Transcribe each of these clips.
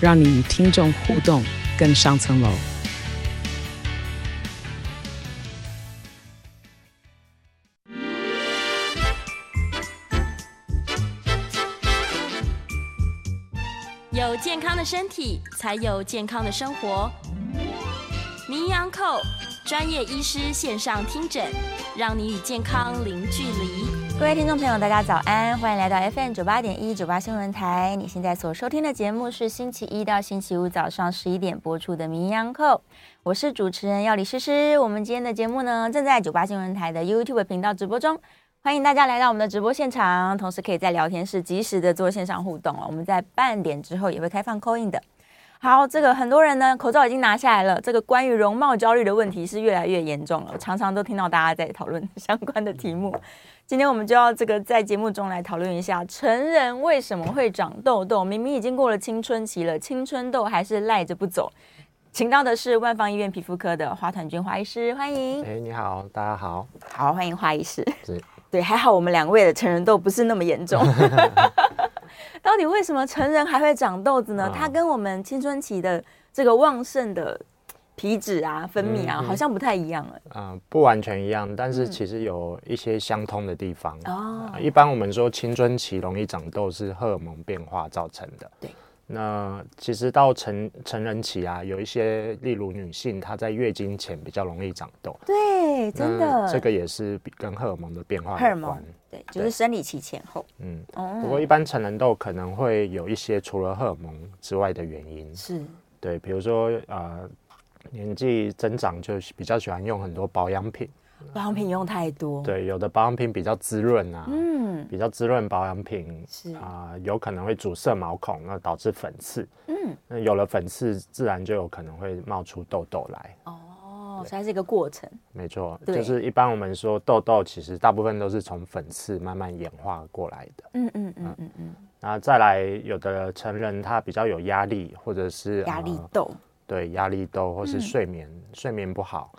让你与听众互动更上层楼。有健康的身体，才有健康的生活。名医昂扣专业医师线上听诊，让你与健康零距离。各位听众朋友，大家早安，欢迎来到 FM 九八点一九八新闻台。你现在所收听的节目是星期一到星期五早上十一点播出的名医昂扣，我是主持人药李诗诗。我们今天的节目呢，正在九八新闻台的 YouTube 频道直播中。欢迎大家来到我们的直播现场，同时可以在聊天室及时的做线上互动哦。我们在半点之后也会开放 coin 的。好，这个很多人呢口罩已经拿下来了。这个关于容貌焦虑的问题是越来越严重了，我常常都听到大家在讨论相关的题目。今天我们就要这个在节目中来讨论一下，成人为什么会长痘痘？明明已经过了青春期了，青春痘还是赖着不走。请到的是万方医院皮肤科的花团君花医师，欢迎。哎，你好，大家好。好，欢迎花医师。是。对，还好我们两位的成人痘不是那么严重。到底为什么成人还会长痘子呢？它跟我们青春期的这个旺盛的皮脂啊、分泌啊，好像不太一样了。嗯，不完全一样，但是其实有一些相通的地方。哦，一般我们说青春期容易长痘是荷尔蒙变化造成的。对。那其实到成成人期啊，有一些，例如女性，她在月经前比较容易长痘。对，真的，这个也是跟荷尔蒙的变化有关。荷尔蒙，对，就是生理期前后。嗯，哦不过一般成人痘可能会有一些除了荷尔蒙之外的原因。是，对，比如说呃，年纪增长就比较喜欢用很多保养品。保养品用太多，对，有的保养品比较滋润啊，嗯，比较滋润保养品是啊、呃，有可能会阻塞毛孔，那导致粉刺，嗯，那有了粉刺，自然就有可能会冒出痘痘来。哦，所以它是一个过程。没错，就是一般我们说痘痘，其实大部分都是从粉刺慢慢演化过来的。嗯嗯嗯嗯嗯。那再来，有的成人他比较有压力，或者是压力痘、呃，对，压力痘，或是睡眠、嗯、睡眠不好。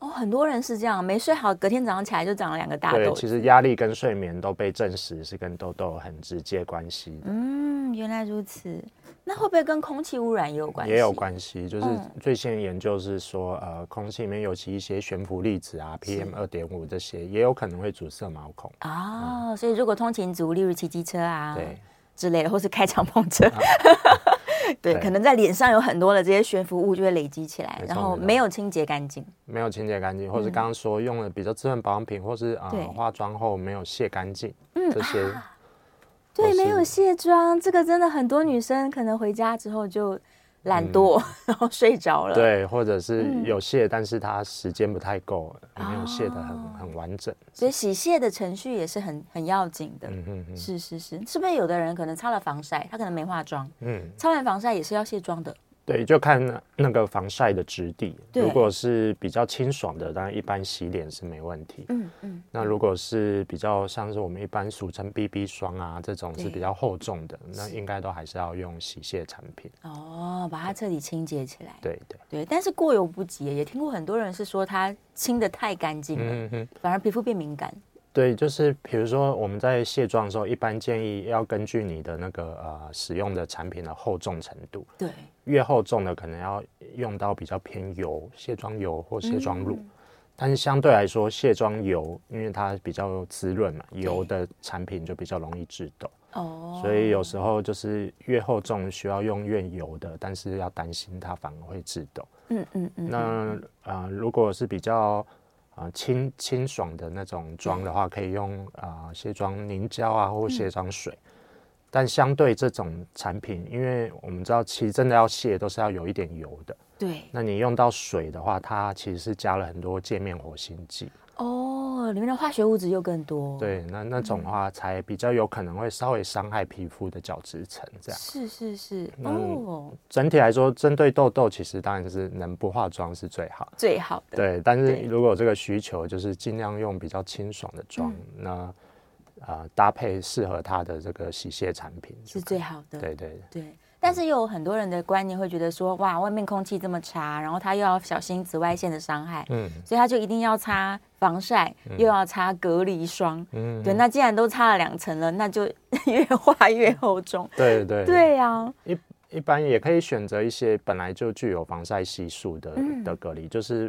哦，很多人是这样，没睡好，隔天早上起来就长了两个大痘。对，其实压力跟睡眠都被证实是跟痘痘很直接关系的。嗯，原来如此。那会不会跟空气污染也有关系？也有关系，就是最新的研究是说，嗯、呃，空气里面尤其一些悬浮粒子啊，PM 二点五这些，也有可能会阻塞毛孔。哦，嗯、所以如果通勤族，例如骑机车啊，对之类的，或是开敞篷车。啊 对，可能在脸上有很多的这些悬浮物就会累积起来，然后没有清洁干净，没有清洁干净，或是刚刚说用了比较滋润保养品，或是啊化妆后没有卸干净，嗯，这些，对，没有卸妆，这个真的很多女生可能回家之后就。懒惰，嗯、然后睡着了。对，或者是有卸，嗯、但是它时间不太够，没有卸的很、哦、很完整。所以洗卸的程序也是很很要紧的。嗯嗯嗯，是是是，是不是有的人可能擦了防晒，他可能没化妆，嗯，擦完防晒也是要卸妆的。对，就看那个防晒的质地。如果是比较清爽的，当然一般洗脸是没问题。嗯嗯。那如果是比较像是我们一般俗称 BB 霜啊这种是比较厚重的，那应该都还是要用洗卸产品。哦，把它彻底清洁起来。对对对，但是过犹不及，也听过很多人是说它清的太干净了，反而皮肤变敏感。对，就是比如说我们在卸妆的时候，一般建议要根据你的那个呃使用的产品的厚重程度。对，越厚重的可能要用到比较偏油卸妆油或卸妆乳，嗯、但是相对来说卸妆油因为它比较滋润嘛，油的产品就比较容易致痘。哦，所以有时候就是越厚重需要用越油的，但是要担心它反而会致痘。嗯嗯嗯。那呃如果是比较。啊，清清爽的那种妆的话，可以用啊卸妆凝胶啊，或卸妆水。嗯、但相对这种产品，因为我们知道，其实真的要卸都是要有一点油的。对。那你用到水的话，它其实是加了很多界面活性剂。哦，里面的化学物质又更多。对，那那种的话才比较有可能会稍微伤害皮肤的角质层，这样。是是是。哦。整体来说，针对痘痘，其实当然就是能不化妆是最好。最好的。对，但是如果有这个需求，就是尽量用比较清爽的妆，那啊搭配适合它的这个洗卸产品是最好的。对对。对。但是又有很多人的观念会觉得说，哇，外面空气这么差，然后他又要小心紫外线的伤害，嗯，所以他就一定要擦防晒，嗯、又要擦隔离霜，嗯，对，那既然都擦了两层了，那就 越画越厚重，对对。对呀、啊，一一般也可以选择一些本来就具有防晒系数的、嗯、的隔离，就是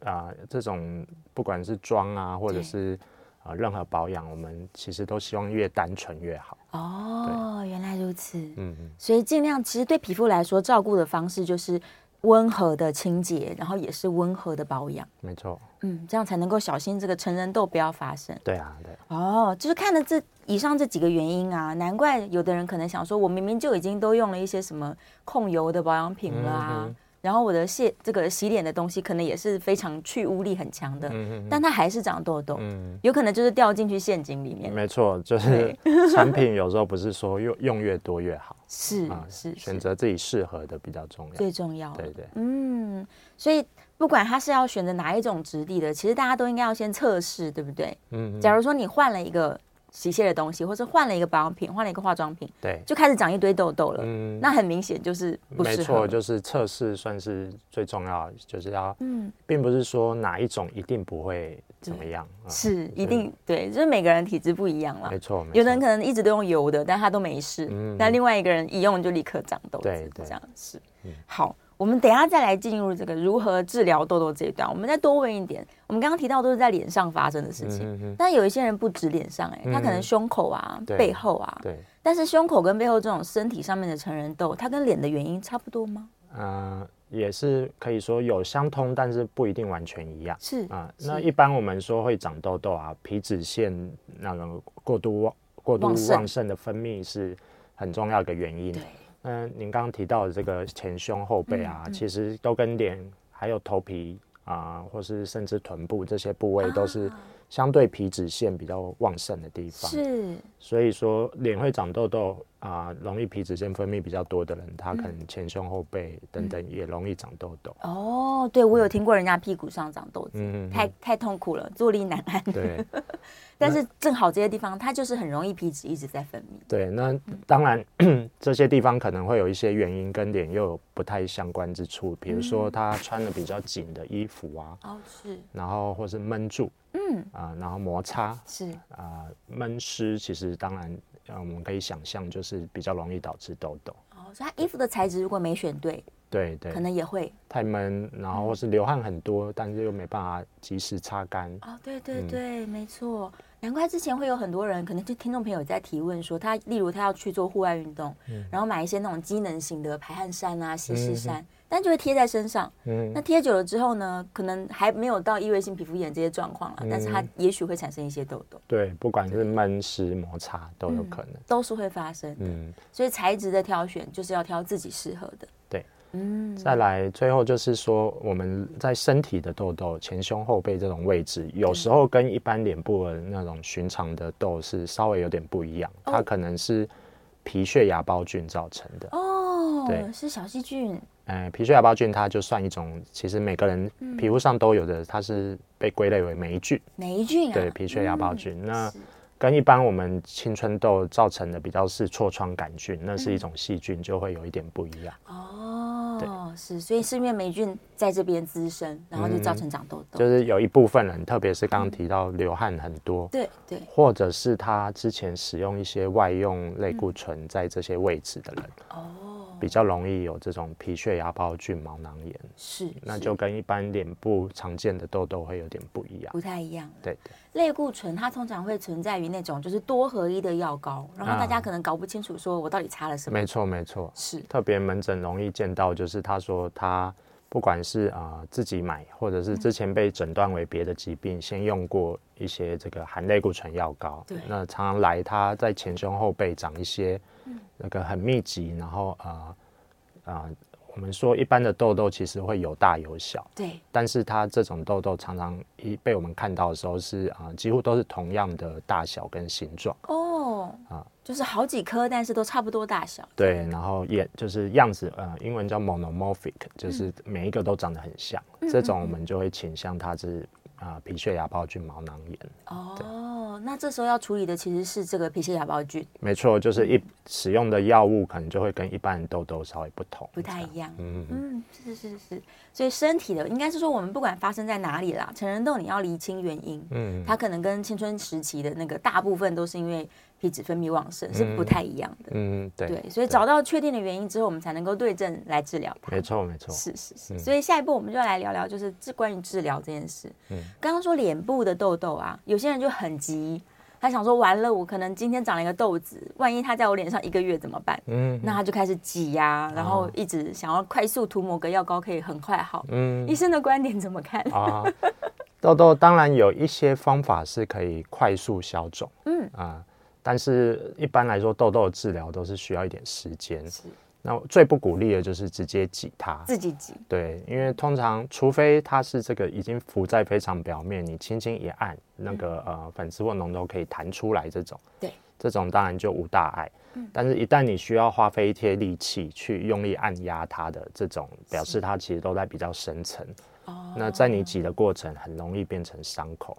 啊、呃，这种不管是妆啊，或者是。啊，任何保养，我们其实都希望越单纯越好。哦，原来如此。嗯嗯。所以尽量，其实对皮肤来说，照顾的方式就是温和的清洁，然后也是温和的保养。没错。嗯，这样才能够小心这个成人痘不要发生。对啊，对。哦，就是看了这以上这几个原因啊，难怪有的人可能想说，我明明就已经都用了一些什么控油的保养品了啊。嗯然后我的卸这个洗脸的东西可能也是非常去污力很强的，但它还是长痘痘，嗯，有可能就是掉进去陷阱里面。没错，就是 产品有时候不是说用用越多越好，是啊，是选择自己适合的比较重要，最重要。对对，嗯，所以不管它是要选择哪一种质地的，其实大家都应该要先测试，对不对？嗯，假如说你换了一个。洗卸的东西，或者换了一个保养品，换了一个化妆品，对，就开始长一堆痘痘了。嗯，那很明显就是不。没错，就是测试算是最重要的，就是要，嗯，并不是说哪一种一定不会怎么样，嗯、是一定对，就是每个人体质不一样了。没错，有的人可能一直都用油的，但他都没事，嗯，但另外一个人一用就立刻长痘对，这样是，嗯，好。我们等一下再来进入这个如何治疗痘痘这一段，我们再多问一点。我们刚刚提到都是在脸上发生的事情，嗯、哼哼但有一些人不止脸上、欸，哎、嗯，他可能胸口啊、对背后啊，对。但是胸口跟背后这种身体上面的成人痘，它跟脸的原因差不多吗？嗯、呃，也是可以说有相通，但是不一定完全一样。是啊，呃、那一般我们说会长痘痘啊，皮脂腺那个过度旺、过度旺盛的分泌是很重要的一个原因。对。嗯，您刚刚提到的这个前胸后背啊，嗯嗯、其实都跟脸还有头皮啊、呃，或是甚至臀部这些部位都是相对皮脂腺比较旺盛的地方。是，所以说脸会长痘痘。啊，容易皮脂腺分泌比较多的人，他可能前胸后背等等也容易长痘痘。哦，对，我有听过人家屁股上长痘子，嗯，太太痛苦了，坐立难安。对，但是正好这些地方，它就是很容易皮脂一直在分泌。对，那当然 这些地方可能会有一些原因跟脸又有不太相关之处，比如说他穿的比较紧的衣服啊，哦是，然后或是闷住，嗯啊，然后摩擦是啊，闷湿，其实当然。啊，我们可以想象，就是比较容易导致痘痘。哦，所以它衣服的材质如果没选对，对对，可能也会太闷，然后或是流汗很多，嗯、但是又没办法及时擦干。哦，对对对，嗯、没错。难怪之前会有很多人，可能就听众朋友在提问说，他例如他要去做户外运动，嗯、然后买一些那种机能型的排汗衫啊、吸湿衫，嗯、但就会贴在身上。嗯，那贴久了之后呢，可能还没有到异位性皮肤炎这些状况了，嗯、但是它也许会产生一些痘痘。对，不管是闷湿摩擦都有可能，嗯，都是会发生的。嗯，所以材质的挑选就是要挑自己适合的。对。嗯，再来，最后就是说，我们在身体的痘痘，前胸后背这种位置，有时候跟一般脸部的那种寻常的痘是稍微有点不一样，它可能是皮屑芽孢菌造成的。哦，对，是小细菌。呃，皮屑芽孢菌它就算一种，其实每个人皮肤上都有的，它是被归类为霉菌。霉菌啊？对，皮屑芽孢菌。那跟一般我们青春痘造成的比较是痤疮杆菌，那是一种细菌，就会有一点不一样。哦。哦，是，所以是因为霉菌在这边滋生，然后就造成长痘痘。就是有一部分人，特别是刚刚提到流汗很多，对对，或者是他之前使用一些外用类固醇在这些位置的人，哦，比较容易有这种皮屑芽孢菌毛囊炎。是，那就跟一般脸部常见的痘痘会有点不一样，不太一样。对对。类固醇它通常会存在于那种就是多合一的药膏，然后大家可能搞不清楚说我到底擦了什么。没错没错，是特别门诊容易见到，就是他说他不管是啊、呃、自己买，或者是之前被诊断为别的疾病，嗯、先用过一些这个含类固醇药膏。对，那常常来他在前胸后背长一些那个很密集，然后啊啊。呃呃我们说一般的痘痘其实会有大有小，对，但是它这种痘痘常常一被我们看到的时候是啊、呃，几乎都是同样的大小跟形状哦，啊，就是好几颗，但是都差不多大小。对，然后也就是样子，呃，英文叫 monomorphic，就是每一个都长得很像，嗯、这种我们就会倾向它是。啊，皮屑芽孢菌毛囊炎。哦，那这时候要处理的其实是这个皮屑芽孢菌。没错，就是一使用的药物可能就会跟一般人痘痘稍微不同，不太一样。嗯嗯，是是是是。所以身体的应该是说，我们不管发生在哪里啦，成人痘你要厘清原因。嗯，它可能跟青春时期的那个大部分都是因为。皮脂分泌旺盛是不太一样的，嗯，对，对，所以找到确定的原因之后，我们才能够对症来治疗它。没错，没错，是是是。所以下一步我们就要来聊聊，就是治关于治疗这件事。嗯，刚刚说脸部的痘痘啊，有些人就很急，他想说完了，我可能今天长了一个痘子，万一它在我脸上一个月怎么办？嗯，那他就开始挤呀，然后一直想要快速涂抹个药膏可以很快好。嗯，医生的观点怎么看？啊，痘痘当然有一些方法是可以快速消肿。嗯啊。但是一般来说，痘痘的治疗都是需要一点时间。是，那最不鼓励的就是直接挤它，自己挤。对，因为通常除非它是这个已经浮在非常表面，你轻轻一按，那个呃粉刺或脓痘可以弹出来，这种，对，这种当然就无大碍。嗯，但是一旦你需要花费一些力气去用力按压它的这种，表示它其实都在比较深层。哦，那在你挤的过程，很容易变成伤口。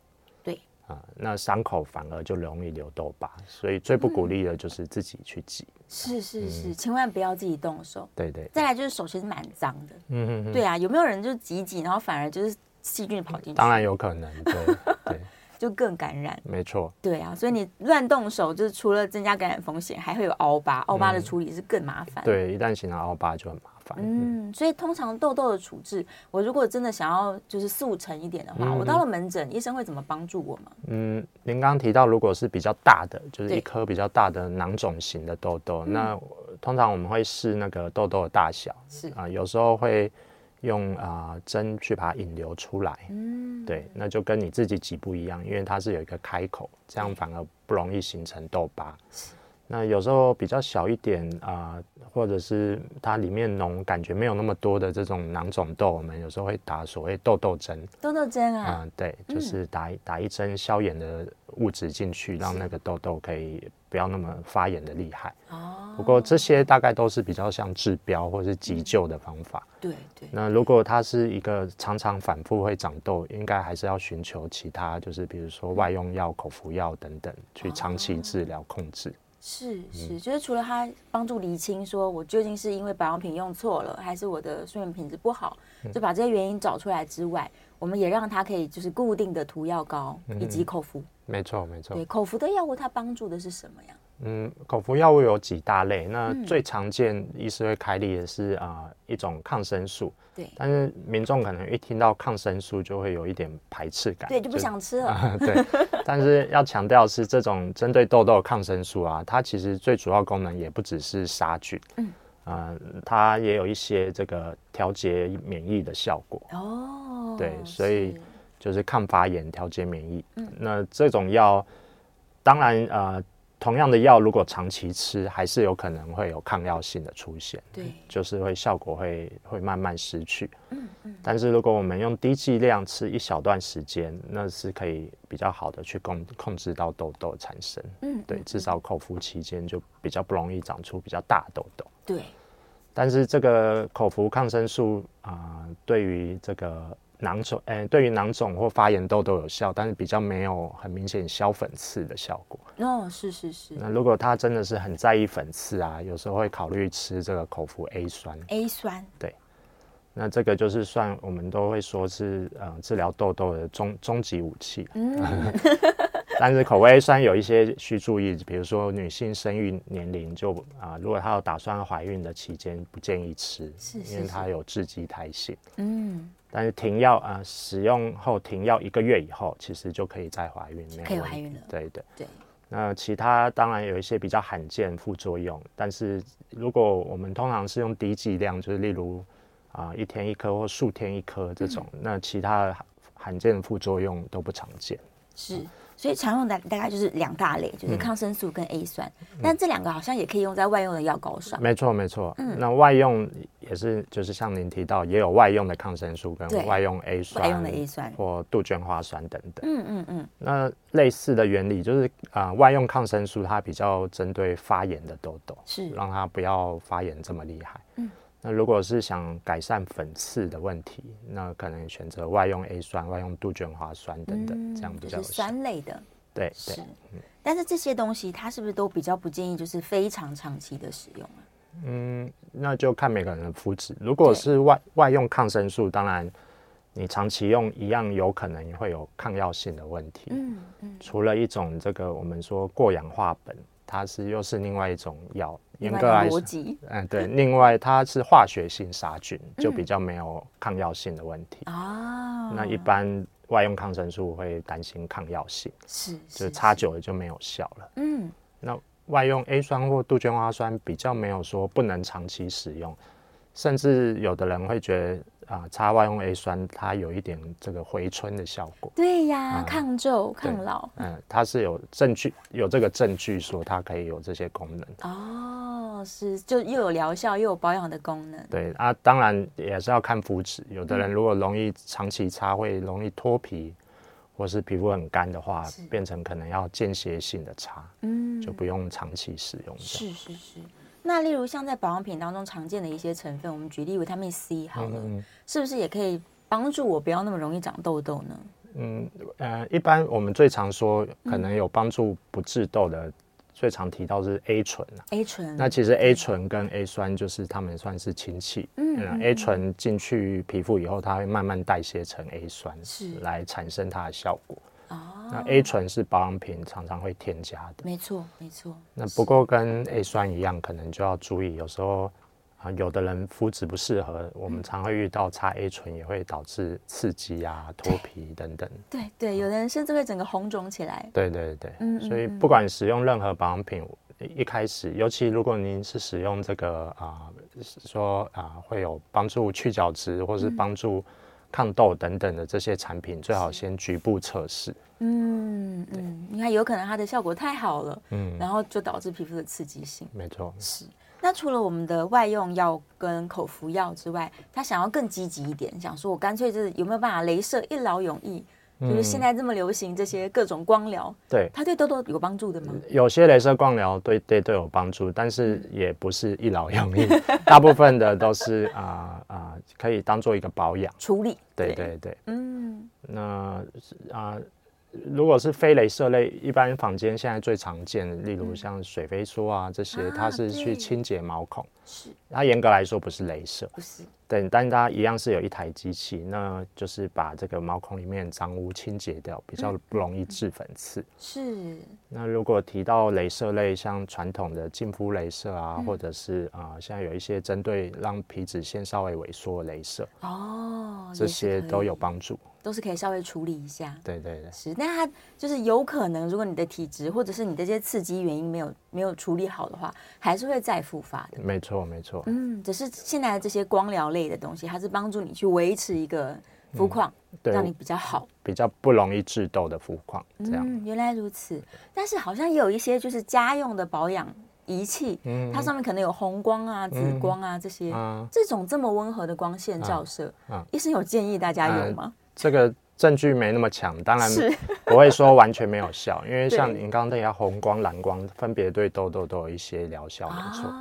啊，那伤口反而就容易留痘疤，所以最不鼓励的就是自己去挤。是是是，千万不要自己动手。对对。再来就是手其实蛮脏的。嗯嗯嗯。对啊，有没有人就挤挤，然后反而就是细菌跑进去？当然有可能，对对。就更感染。没错。对啊，所以你乱动手，就是除了增加感染风险，还会有凹疤，凹疤的处理是更麻烦。对，一旦形成凹疤就很麻烦。嗯，所以通常痘痘的处置，我如果真的想要就是速成一点的话，嗯、我到了门诊，医生会怎么帮助我吗？嗯，您刚刚提到，如果是比较大的，就是一颗比较大的囊肿型的痘痘，那通常我们会试那个痘痘的大小，是。啊、呃，有时候会用啊针去把它引流出来，嗯，对，那就跟你自己挤不一样，因为它是有一个开口，这样反而不容易形成痘疤。那有时候比较小一点啊、呃，或者是它里面脓感觉没有那么多的这种囊肿痘，我们有时候会打所谓痘痘针。痘痘针啊？嗯，对，就是打一打一针消炎的物质进去，让那个痘痘可以不要那么发炎的厉害。哦。不过这些大概都是比较像治标或是急救的方法。对对。那如果它是一个常常反复会长痘，应该还是要寻求其他，就是比如说外用药、口服药等等，去长期治疗控制。是是，就是除了他帮助厘清，说我究竟是因为保养品用错了，还是我的睡眠品质不好，就把这些原因找出来之外，我们也让他可以就是固定的涂药膏以及口服。没错没错。对，口服的药物它帮助的是什么呀？嗯，口服药物有几大类，那最常见医师会开立的是啊、呃、一种抗生素。对，但是民众可能一听到抗生素就会有一点排斥感，对，就不想吃了。呃、对，但是要强调是这种针对痘痘的抗生素啊，它其实最主要功能也不只是杀菌，嗯，呃，它也有一些这个调节免疫的效果。哦，对，所以就是抗发炎、调节免疫。嗯，那这种药当然呃。同样的药，如果长期吃，还是有可能会有抗药性的出现。对，就是会效果会会慢慢失去。嗯嗯。但是如果我们用低剂量吃一小段时间，那是可以比较好的去控控制到痘痘产生。嗯，对，至少口服期间就比较不容易长出比较大痘痘。对。但是这个口服抗生素啊、呃，对于这个。囊肿，哎、欸，对于囊肿或发炎痘都有效，但是比较没有很明显消粉刺的效果。哦，是是是。那如果他真的是很在意粉刺啊，有时候会考虑吃这个口服 A 酸。A 酸。对。那这个就是算我们都会说是呃治疗痘痘的终终极武器。嗯。但是口服 A 酸有一些需注意，比如说女性生育年龄就啊、呃，如果她有打算怀孕的期间，不建议吃，是是是因为它有致畸胎性。嗯。但是停药啊、呃，使用后停药一个月以后，其实就可以再怀孕，可以怀孕了。对对对。那其他当然有一些比较罕见副作用，但是如果我们通常是用低剂量，就是例如啊、呃、一天一颗或数天一颗这种，嗯、那其他罕见的副作用都不常见。是。所以常用的大概就是两大类，就是抗生素跟 A 酸，嗯、但这两个好像也可以用在外用的药膏上。没错，没错。嗯，那外用也是，就是像您提到，也有外用的抗生素跟外用 A 酸，外用的 A 酸或杜鹃花酸等等。嗯嗯嗯。那类似的原理就是啊、呃，外用抗生素它比较针对发炎的痘痘，是让它不要发炎这么厉害。嗯。那如果是想改善粉刺的问题，那可能选择外用 A 酸、外用杜鹃花酸等等，嗯、这样比较是酸类的。对，是对，嗯。但是这些东西它是不是都比较不建议，就是非常长期的使用啊？嗯，那就看每个人的肤质。如果是外外用抗生素，当然你长期用一样有可能会有抗药性的问题。嗯嗯。除了一种这个我们说过氧化苯，它是又是另外一种药。严格来说，嗯，对。另外，它是化学性杀菌，就比较没有抗药性的问题。啊、嗯。那一般外用抗生素会担心抗药性，是，是，就是擦久了就没有效了。嗯。那外用 A 酸或杜鹃花酸比较没有说不能长期使用，甚至有的人会觉得。啊，擦外用 A 酸，它有一点这个回春的效果。对呀，嗯、抗皱、抗老。嗯，它是有证据，有这个证据说它可以有这些功能。哦，是，就又有疗效又有保养的功能。对啊，当然也是要看肤质。有的人如果容易长期擦，会容易脱皮，或是皮肤很干的话，变成可能要间歇性的擦，嗯，就不用长期使用。是是是。那例如像在保养品当中常见的一些成分，我们举例维他命 C 好了，嗯嗯，是不是也可以帮助我不要那么容易长痘痘呢？嗯呃，一般我们最常说可能有帮助不治痘的，嗯，最常提到是 A 醇 A 醇，那其实 A 醇跟 A 酸就是它们算是亲戚。嗯，嗯，A 醇进去皮肤以后，它会慢慢代谢成 A 酸，是来产生它的效果。那 A 醇是保养品常常会添加的，没错没错。那不过跟 A 酸一样，可能就要注意，有时候啊，有的人肤质不适合，我们常会遇到擦 A 醇也会导致刺激啊、脱皮等等。对对，有的人甚至会整个红肿起来。对对对，嗯，所以不管使用任何保养品，一开始，尤其如果您是使用这个啊，说啊会有帮助去角质或是帮助抗痘等等的这些产品，最好先局部测试。嗯嗯，你看，有可能它的效果太好了，嗯，然后就导致皮肤的刺激性。没错，是。那除了我们的外用药跟口服药之外，他想要更积极一点，想说我干脆就是有没有办法镭射一劳永逸？嗯、就是现在这么流行这些各种光疗，对，它对痘痘有帮助的吗？有些镭射光疗对对都有帮助，但是也不是一劳永逸，大部分的都是啊啊、呃呃、可以当做一个保养处理。对对对，嗯，那啊。呃如果是非镭射类，一般坊间现在最常见的，例如像水飞梭啊这些，它是去清洁毛孔。是，它严格来说不是镭射，不是。对，但它一样是有一台机器，那就是把这个毛孔里面脏污清洁掉，比较不容易致粉刺。是。那如果提到镭射类，像传统的净肤镭射啊，或者是啊，现在有一些针对让皮脂腺稍微萎缩的镭射，哦，这些都有帮助。都是可以稍微处理一下，对对对，是，那它就是有可能，如果你的体质或者是你的这些刺激原因没有没有处理好的话，还是会再复发的。没错没错，嗯，只是现在的这些光疗类的东西，它是帮助你去维持一个肤况，让你比较好，比较不容易致痘的肤况。这样，嗯，原来如此。但是好像也有一些就是家用的保养仪器，嗯，它上面可能有红光啊、紫光啊这些，嗯，这种这么温和的光线照射，嗯，医生有建议大家用吗？嗯这个证据没那么强，当然不会说完全没有效，因为像您刚刚提到红光、蓝光，分别对痘痘都有一些疗效，没错。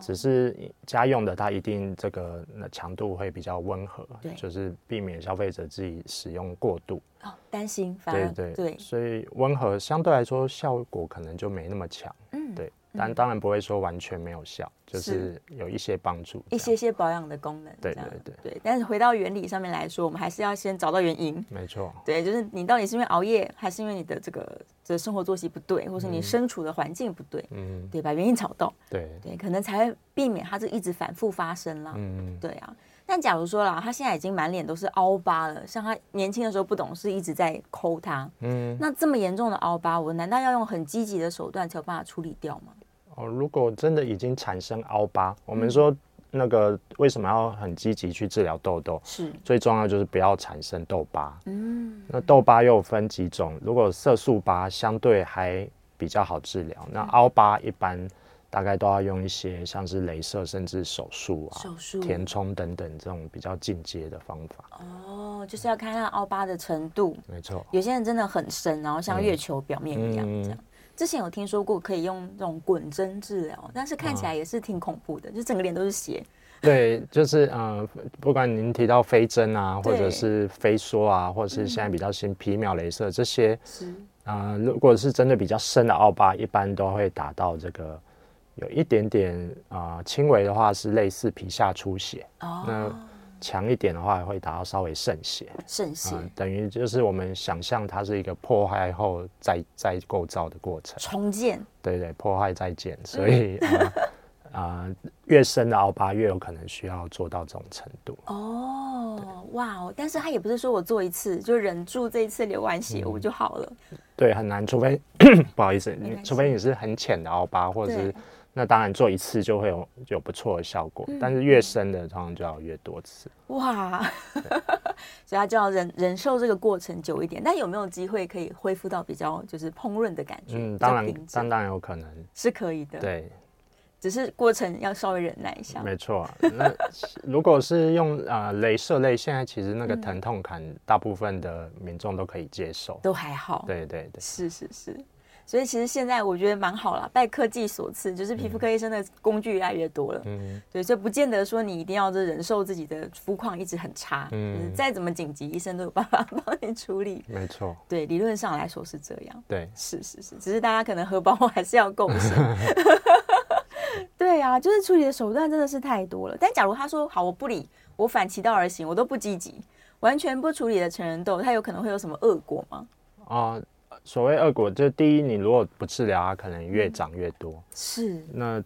只是家用的，它一定这个那强度会比较温和，就是避免消费者自己使用过度。哦，担心。对对对，所以温和相对来说效果可能就没那么强。嗯，对。但当然不会说完全没有效，嗯、就是有一些帮助，一些些保养的功能。对对对对。但是回到原理上面来说，我们还是要先找到原因。没错。对，就是你到底是因为熬夜，还是因为你的这个这、生活作息不对，或是你身处的环境不对？嗯。对，把原因找到。对对，可能才会避免它这一直反复发生了。嗯。对啊。但假如说啦，他现在已经满脸都是凹疤了，像他年轻的时候不懂事，一直在抠他。嗯。那这么严重的凹疤，我难道要用很积极的手段才有办法处理掉吗？哦，如果真的已经产生凹疤，我们说那个为什么要很积极去治疗痘痘？是最重要就是不要产生痘疤。嗯，那痘疤又分几种，如果色素疤相对还比较好治疗，那凹疤一般大概都要用一些像是镭射甚至手术啊、手术、填充等等这种比较进阶的方法。哦，就是要看它凹疤的程度。没错，有些人真的很深，然后像月球表面一样这样。之前有听说过可以用这种滚针治疗，但是看起来也是挺恐怖的，哦、就整个脸都是血。对，就是呃，不管您提到飞针啊，或者是飞梭啊，或者是现在比较新皮秒镭射这些，是啊、呃，如果是针对比较深的凹疤，一般都会达到这个有一点点啊，轻、呃、微的话是类似皮下出血。哦。那强一点的话，会达到稍微渗血，渗血、呃，等于就是我们想象它是一个破坏后再再构造的过程，重建，对对，破坏再建，所以啊、嗯呃 呃，越深的凹疤越有可能需要做到这种程度。哦，哇哦，但是他也不是说我做一次就忍住这一次流完血我就好了，对，很难，除非 不好意思，你除非你是很浅的凹疤，或者是。那当然做一次就会有有不错的效果，嗯、但是越深的通常就要越多次。哇，所以他就要忍忍受这个过程久一点。但有没有机会可以恢复到比较就是烹饪的感觉？嗯，当然，当然有可能是可以的。对，只是过程要稍微忍耐一下。没错，那 如果是用呃镭射类，现在其实那个疼痛感，大部分的民众都可以接受，都还好。对对对，是是是。所以其实现在我觉得蛮好了，拜科技所赐，就是皮肤科医生的工具越来越多了。嗯，对，所以不见得说你一定要这忍受自己的肤况一直很差。嗯，再怎么紧急，医生都有办法 帮你处理。没错。对，理论上来说是这样。对，是是是，只是大家可能荷包还是要够深。对啊，就是处理的手段真的是太多了。但假如他说好，我不理，我反其道而行，我都不积极，完全不处理的成人痘，它有可能会有什么恶果吗？啊、呃。所谓恶果，就第一，你如果不治疗，它可能越长越多。嗯、是。那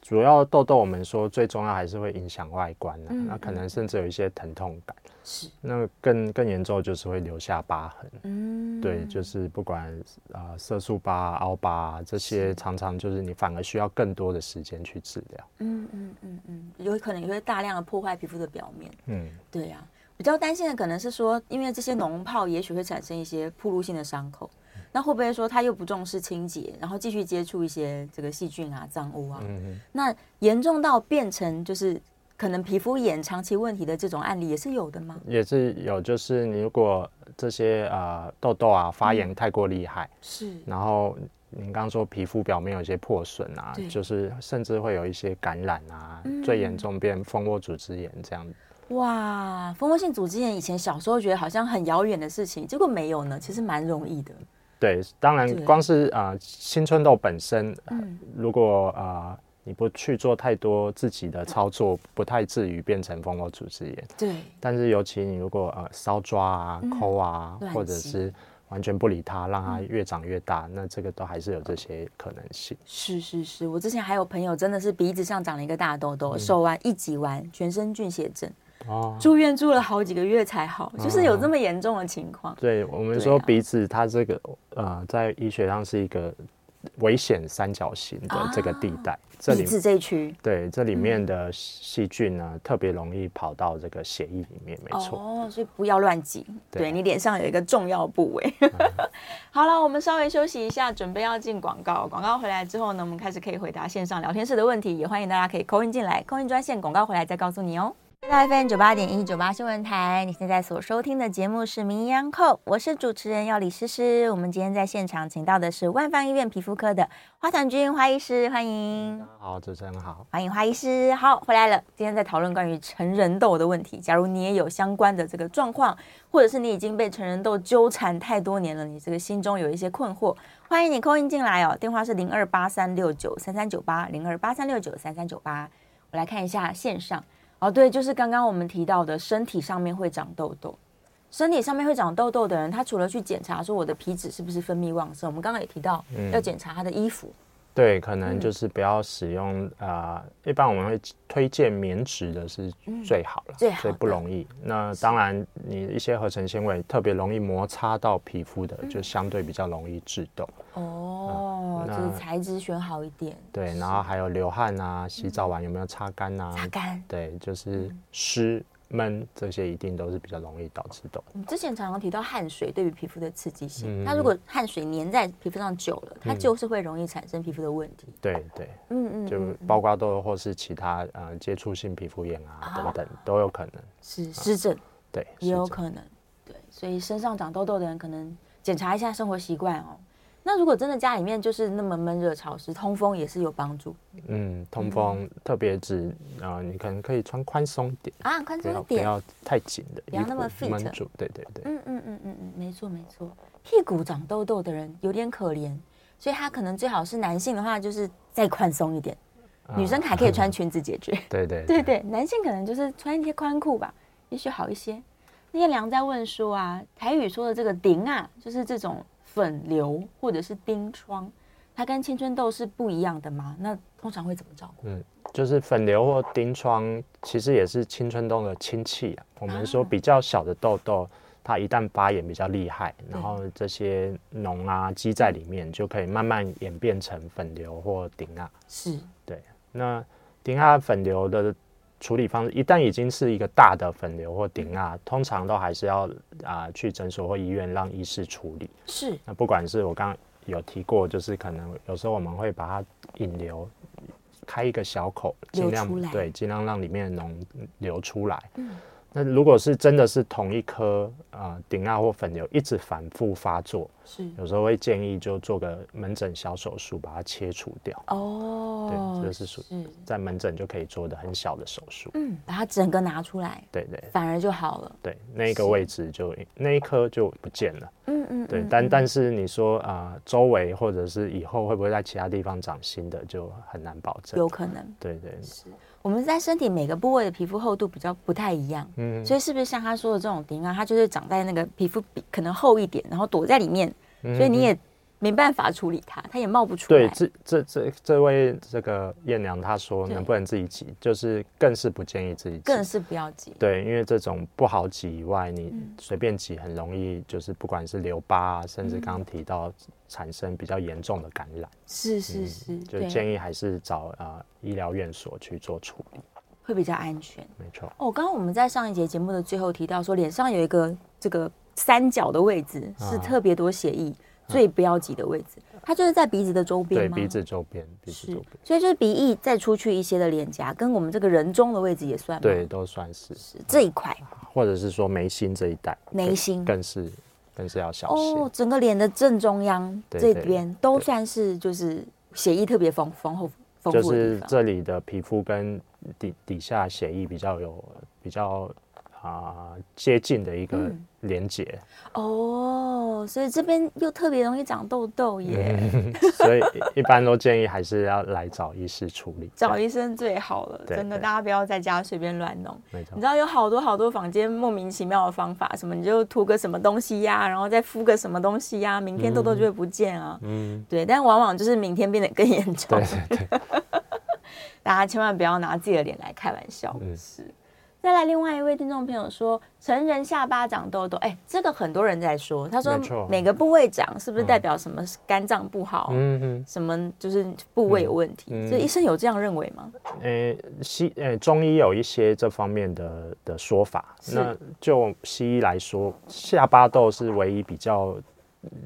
主要痘痘，我们说最重要还是会影响外观、啊嗯、那可能甚至有一些疼痛感。是。那更更严重就是会留下疤痕。嗯。对，就是不管啊、呃、色素疤、凹疤这些，常常就是你反而需要更多的时间去治疗。嗯嗯嗯嗯，有可能也会大量的破坏皮肤的表面。嗯，对呀、啊。比较担心的可能是说，因为这些脓泡也许会产生一些暴露性的伤口，那会不会说他又不重视清洁，然后继续接触一些这个细菌啊、脏污啊？嗯哼。那严重到变成就是可能皮肤炎长期问题的这种案例也是有的吗？也是有，就是你如果这些呃痘痘啊发炎太过厉害，嗯、是，然后您刚刚说皮肤表面有一些破损啊，就是甚至会有一些感染啊，嗯、最严重变蜂窝组织炎这样。哇，蜂窝性组织炎以前小时候觉得好像很遥远的事情，结果没有呢，其实蛮容易的。对，当然光是啊、呃、青春痘本身，呃嗯、如果啊、呃、你不去做太多自己的操作，不太至于变成蜂窝组织炎。对。但是尤其你如果呃搔抓啊、抠啊，嗯、或者是完全不理它，让它越长越大，嗯、那这个都还是有这些可能性。是是是，我之前还有朋友真的是鼻子上长了一个大痘痘，手腕一挤完，全身菌血症。哦，住院住了好几个月才好，就是有这么严重的情况。对，我们说鼻子它这个呃，在医学上是一个危险三角形的这个地带。鼻子这一区。对，这里面的细菌呢，特别容易跑到这个血液里面，没错。哦，所以不要乱挤。对，你脸上有一个重要部位。好了，我们稍微休息一下，准备要进广告。广告回来之后呢，我们开始可以回答线上聊天室的问题，也欢迎大家可以 call in 进来，call in 专线。广告回来再告诉你哦。在 FM 九八点一九八新闻台，你现在所收听的节目是《名医央叩》，我是主持人要李诗诗。我们今天在现场请到的是万方医院皮肤科的花团君花医师，欢迎。好，主持人好，欢迎花医师。好，回来了。今天在讨论关于成人痘的问题。假如你也有相关的这个状况，或者是你已经被成人痘纠缠太多年了，你这个心中有一些困惑，欢迎你 call in 进来哦。电话是零二八三六九三三九八零二八三六九三三九八。我来看一下线上。哦，对，就是刚刚我们提到的，身体上面会长痘痘，身体上面会长痘痘的人，他除了去检查说我的皮脂是不是分泌旺盛，我们刚刚也提到要检查他的衣服，对，可能就是不要使用啊、呃，一般我们会推荐棉质的是最好了，最好，所以不容易。那当然，你一些合成纤维特别容易摩擦到皮肤的，就相对比较容易致痘。哦，就是材质选好一点。对，然后还有流汗啊，洗澡完有没有擦干啊？擦干。对，就是湿。闷这些一定都是比较容易导致痘。我们之前常常提到汗水对于皮肤的刺激性，它如果汗水粘在皮肤上久了，它就是会容易产生皮肤的问题。对对，嗯嗯，就包括痘或是其他呃接触性皮肤炎啊等等都有可能。是湿疹，对，也有可能。对，所以身上长痘痘的人可能检查一下生活习惯哦。那如果真的家里面就是那么闷热潮湿，通风也是有帮助。嗯，通风特别指啊，你可能可以穿宽松点啊，宽松一点，不要太紧的，不要那么 fit。对对对。嗯嗯嗯嗯嗯，没错没错。屁股长痘痘的人有点可怜，所以他可能最好是男性的话，就是再宽松一点。女生还可以穿 裙子解决。对 对对对，男性可能就是穿一些宽裤吧，也许好一些。那天梁在问说啊，台语说的这个顶啊，就是这种。粉瘤或者是冰疮，它跟青春痘是不一样的吗？那通常会怎么照顾？嗯，就是粉瘤或冰疮，其实也是青春痘的亲戚啊。我们说比较小的痘痘，它一旦发炎比较厉害，然后这些脓啊积在里面，就可以慢慢演变成粉瘤或顶啊。是，对。那顶啊粉瘤的。处理方式一旦已经是一个大的粉瘤或顶啊，通常都还是要啊、呃、去诊所或医院让医师处理。是。那不管是我刚刚有提过，就是可能有时候我们会把它引流，开一个小口，尽量对，尽量让里面的脓流出来。嗯。那如果是真的是同一颗啊顶啊或粉瘤一直反复发作，是有时候会建议就做个门诊小手术把它切除掉。哦，对，这是属于在门诊就可以做的很小的手术。嗯，把它整个拿出来，对对，反而就好了。对，那个位置就那一颗就不见了。嗯嗯，对，但但是你说啊，周围或者是以后会不会在其他地方长新的，就很难保证。有可能。对对是。我们在身体每个部位的皮肤厚度比较不太一样，嗯，所以是不是像他说的这种顶啊，它就是长在那个皮肤比可能厚一点，然后躲在里面，所以你也。没办法处理它，它也冒不出来。对，这这这这位这个艳娘她说能不能自己挤，就是更是不建议自己挤，更是不要挤。对，因为这种不好挤以外，你随便挤很容易就是不管是留疤啊，甚至刚刚提到产生比较严重的感染。是是是，就建议还是找啊医疗院所去做处理，会比较安全。没错。哦，刚刚我们在上一节节目的最后提到说，脸上有一个这个三角的位置是特别多血液。最不要挤的位置，它就是在鼻子的周边对，鼻子周边，鼻子周边。所以就是鼻翼再出去一些的脸颊，跟我们这个人中的位置也算吗？对，都算是。是这一块，或者是说眉心这一带，眉心更是更是要小心。哦，整个脸的正中央这边都算是就是血液特别丰丰厚丰富。就是这里的皮肤跟底底下血液比较有比较。啊，接近的一个连接、嗯、哦，所以这边又特别容易长痘痘耶、嗯，所以一般都建议还是要来找医师处理，找医生最好了，真的，大家不要在家随便乱弄。你知道有好多好多房间莫名其妙的方法，什么你就涂个什么东西呀、啊，然后再敷个什么东西呀、啊，明天痘痘就会不见啊。嗯，对，但往往就是明天变得更严重。对对对，大家千万不要拿自己的脸来开玩笑。嗯，是。再来，另外一位听众朋友说，成人下巴长痘痘，哎、欸，这个很多人在说，他说每个部位长是不是代表什么肝脏不好？嗯嗯，什么就是部位有问题？嗯嗯、所以医生有这样认为吗？呃、欸，西呃、欸、中医有一些这方面的的说法。那就西医来说，下巴痘是唯一比较。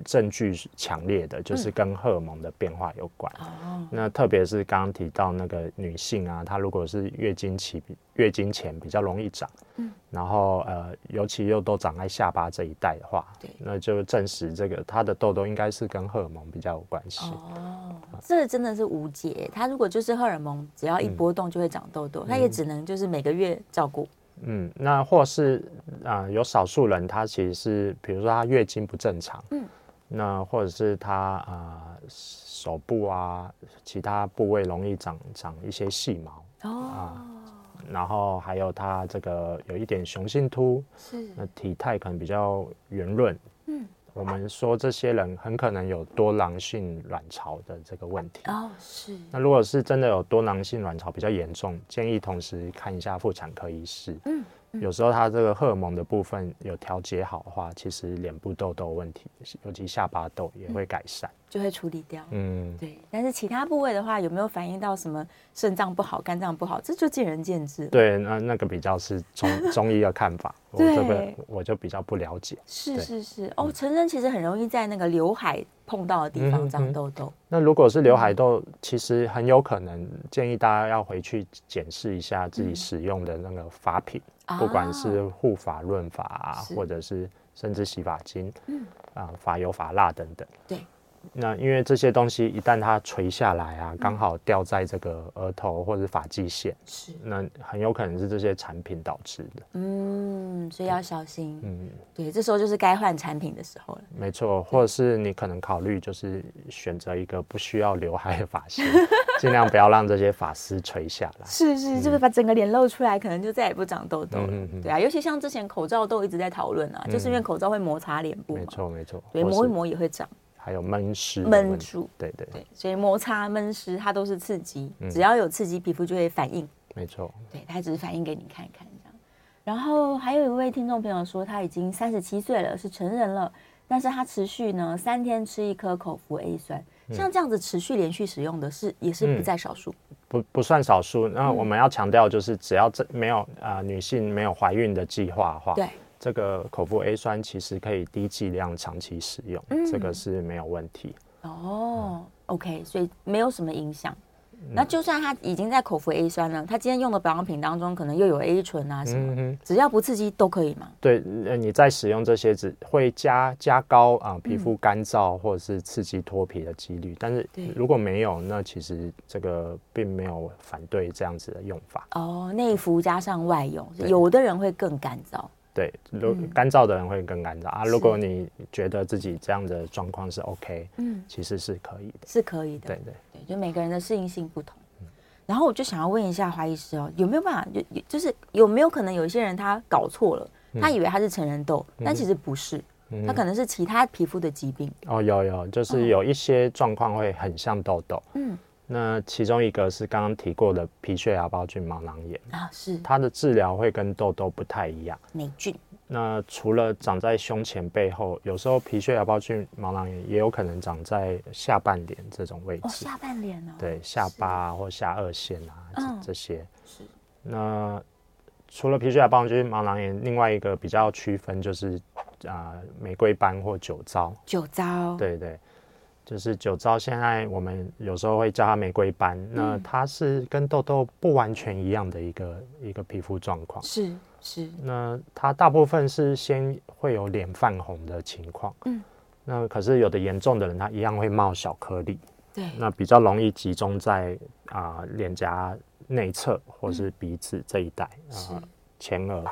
证据强烈的，就是跟荷尔蒙的变化有关。嗯、那特别是刚刚提到那个女性啊，她如果是月经期、月经前比较容易长，嗯、然后呃，尤其又都长在下巴这一带的话，对那就证实这个她的痘痘应该是跟荷尔蒙比较有关系。哦，这个真的是无解。她如果就是荷尔蒙只要一波动就会长痘痘，她、嗯、也只能就是每个月照顾。嗯，那或是啊、呃，有少数人他其实是，比如说他月经不正常，嗯，那或者是他啊、呃、手部啊其他部位容易长长一些细毛哦、啊，然后还有他这个有一点雄性秃，是，那体态可能比较圆润，嗯，我们说这些人很可能有多囊性卵巢的这个问题。哦，是。那如果是真的有多囊性卵巢比较严重，建议同时看一下妇产科医师。嗯。有时候它这个荷尔蒙的部分有调节好的话，其实脸部痘痘问题，尤其下巴痘也会改善，就会处理掉。嗯，对。但是其他部位的话，有没有反映到什么肾脏不好、肝脏不好？这就见仁见智。对，那那个比较是中中医的看法，我这个我就比较不了解。是是是，哦，成人其实很容易在那个刘海碰到的地方长痘痘。嗯嗯、那如果是刘海痘，其实很有可能建议大家要回去检视一下自己使用的那个发品。嗯不管是护发、润发啊，或者是甚至洗发精，嗯。啊，发油、发蜡等等，对。那因为这些东西一旦它垂下来啊，刚好掉在这个额头或者发际线，是。那很有可能是这些产品导致的。嗯，所以要小心。嗯，对，这时候就是该换产品的时候了。没错，或者是你可能考虑就是选择一个不需要刘海的发型，尽量不要让这些发丝垂下来。是是，就是把整个脸露出来，可能就再也不长痘痘了。对啊，尤其像之前口罩都一直在讨论啊，就是因为口罩会摩擦脸部。没错没错。对，磨一磨也会长。还有闷湿，闷住，对对对，所以摩擦闷湿它都是刺激，嗯、只要有刺激，皮肤就会反应。没错，对，它只是反应给你看看这样。然后还有一位听众朋友说，他已经三十七岁了，是成人了，但是他持续呢三天吃一颗口服 A 酸，嗯、像这样子持续连续使用的是也是不在少数，嗯、不不算少数。那我们要强调就是，只要这没有啊、呃、女性没有怀孕的计划的话，对。这个口服 A 酸其实可以低剂量长期使用，嗯、这个是没有问题。哦、嗯、OK，所以没有什么影响。嗯、那就算他已经在口服 A 酸了，他今天用的保养品当中可能又有 A 醇啊什么，嗯、只要不刺激都可以嘛？对，你在使用这些只会加加高啊、呃、皮肤干燥或者是刺激脱皮的几率，嗯、但是如果没有，那其实这个并没有反对这样子的用法。哦，内服加上外用，有的人会更干燥。对，如干燥的人会更干燥、嗯、啊。如果你觉得自己这样的状况是 OK，嗯，其实是可以的，是可以的。对对对，就每个人的适应性不同。嗯、然后我就想要问一下华医师哦，有没有办法就就是有没有可能有一些人他搞错了，嗯、他以为他是成人痘，嗯、但其实不是，嗯、他可能是其他皮肤的疾病。哦，有有，就是有一些状况会很像痘痘。嗯。那其中一个是刚刚提过的皮屑芽孢菌毛囊炎啊，是它的治疗会跟痘痘不太一样。霉菌。那除了长在胸前背后，有时候皮屑芽孢菌毛囊炎也有可能长在下半脸这种位置。哦，下半脸哦。对，下巴或下颚线啊，这些。是。那除了皮屑芽孢菌毛囊炎，另外一个比较区分就是啊，玫瑰斑或酒糟。酒糟。对对。就是酒糟，现在我们有时候会叫它玫瑰斑，嗯、那它是跟痘痘不完全一样的一个一个皮肤状况。是是。那它大部分是先会有脸泛红的情况，嗯。那可是有的严重的人，他一样会冒小颗粒。对。那比较容易集中在啊脸颊内侧或是鼻子这一带啊、嗯呃、前额。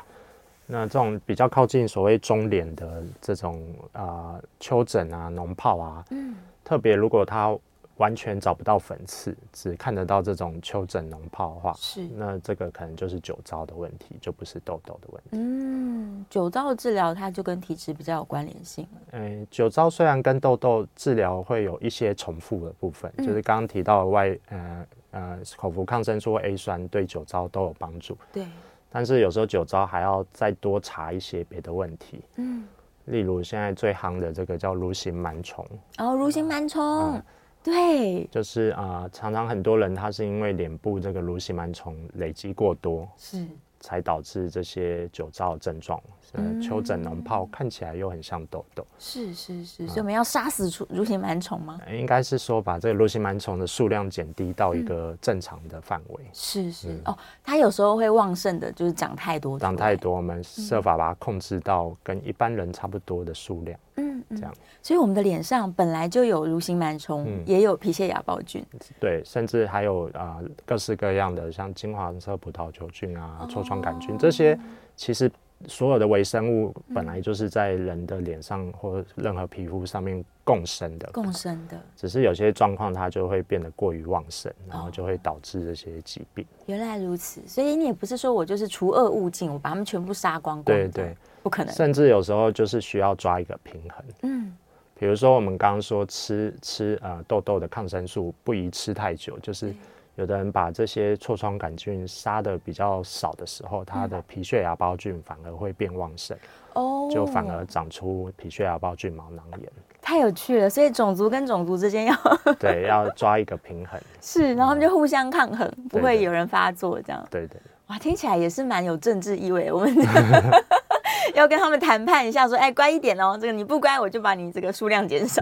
那这种比较靠近所谓中脸的这种啊、呃、丘疹啊脓泡啊，嗯。特别如果他完全找不到粉刺，只看得到这种丘疹脓泡的话，是那这个可能就是酒糟的问题，就不是痘痘的问题。嗯，酒糟的治疗它就跟体质比较有关联性。嗯，酒糟虽然跟痘痘治疗会有一些重复的部分，嗯、就是刚刚提到的外呃呃口服抗生素 A 酸对酒糟都有帮助。对，但是有时候酒糟还要再多查一些别的问题。嗯。例如现在最夯的这个叫蠕形螨虫。哦，蠕形螨虫，嗯、对，就是啊、呃，常常很多人他是因为脸部这个蠕形螨虫累积过多，是。才导致这些酒糟的症状，嗯，丘疹脓疱看起来又很像痘痘。是是是，所以我们要杀死出蠕形螨虫吗？应该是说把这个蠕形螨虫的数量减低到一个正常的范围。是是哦，它有时候会旺盛的，就是长太多，长太多，我们设法把它控制到跟一般人差不多的数量。嗯，这样。所以我们的脸上本来就有蠕形螨虫，也有皮屑芽孢菌。对，甚至还有啊各式各样的，像金黄色葡萄球菌啊、痤疮杆菌这些，其实所有的微生物本来就是在人的脸上或任何皮肤上面共生的，共生的。只是有些状况它就会变得过于旺盛，然后就会导致这些疾病。原来如此，所以你也不是说我就是除恶务尽，我把它们全部杀光光。对对。不可能，甚至有时候就是需要抓一个平衡。嗯，比如说我们刚刚说吃吃呃痘痘的抗生素不宜吃太久，就是有的人把这些痤疮杆菌杀的比较少的时候，他的皮屑芽孢菌反而会变旺盛，哦，就反而长出皮屑芽孢菌毛囊炎。太有趣了，所以种族跟种族之间要 对要抓一个平衡，是，然后他们就互相抗衡，嗯、不会有人发作这样。对，对对，哇，听起来也是蛮有政治意味。我们 要跟他们谈判一下，说，哎，乖一点哦，这个你不乖，我就把你这个数量减少，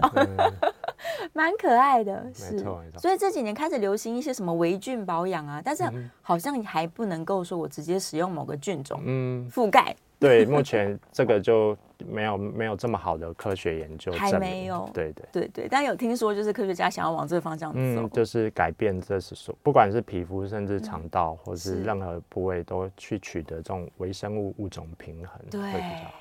蛮、嗯、可爱的。是。所以这几年开始流行一些什么微菌保养啊，但是好像还不能够说我直接使用某个菌种，嗯，覆盖。对，目前这个就没有没有这么好的科学研究，还没有。对对对对，但有听说就是科学家想要往这个方向走，嗯，就是改变，这是说不管是皮肤，甚至肠道，或是任何部位，都去取得这种微生物物种平衡，对，会比较好。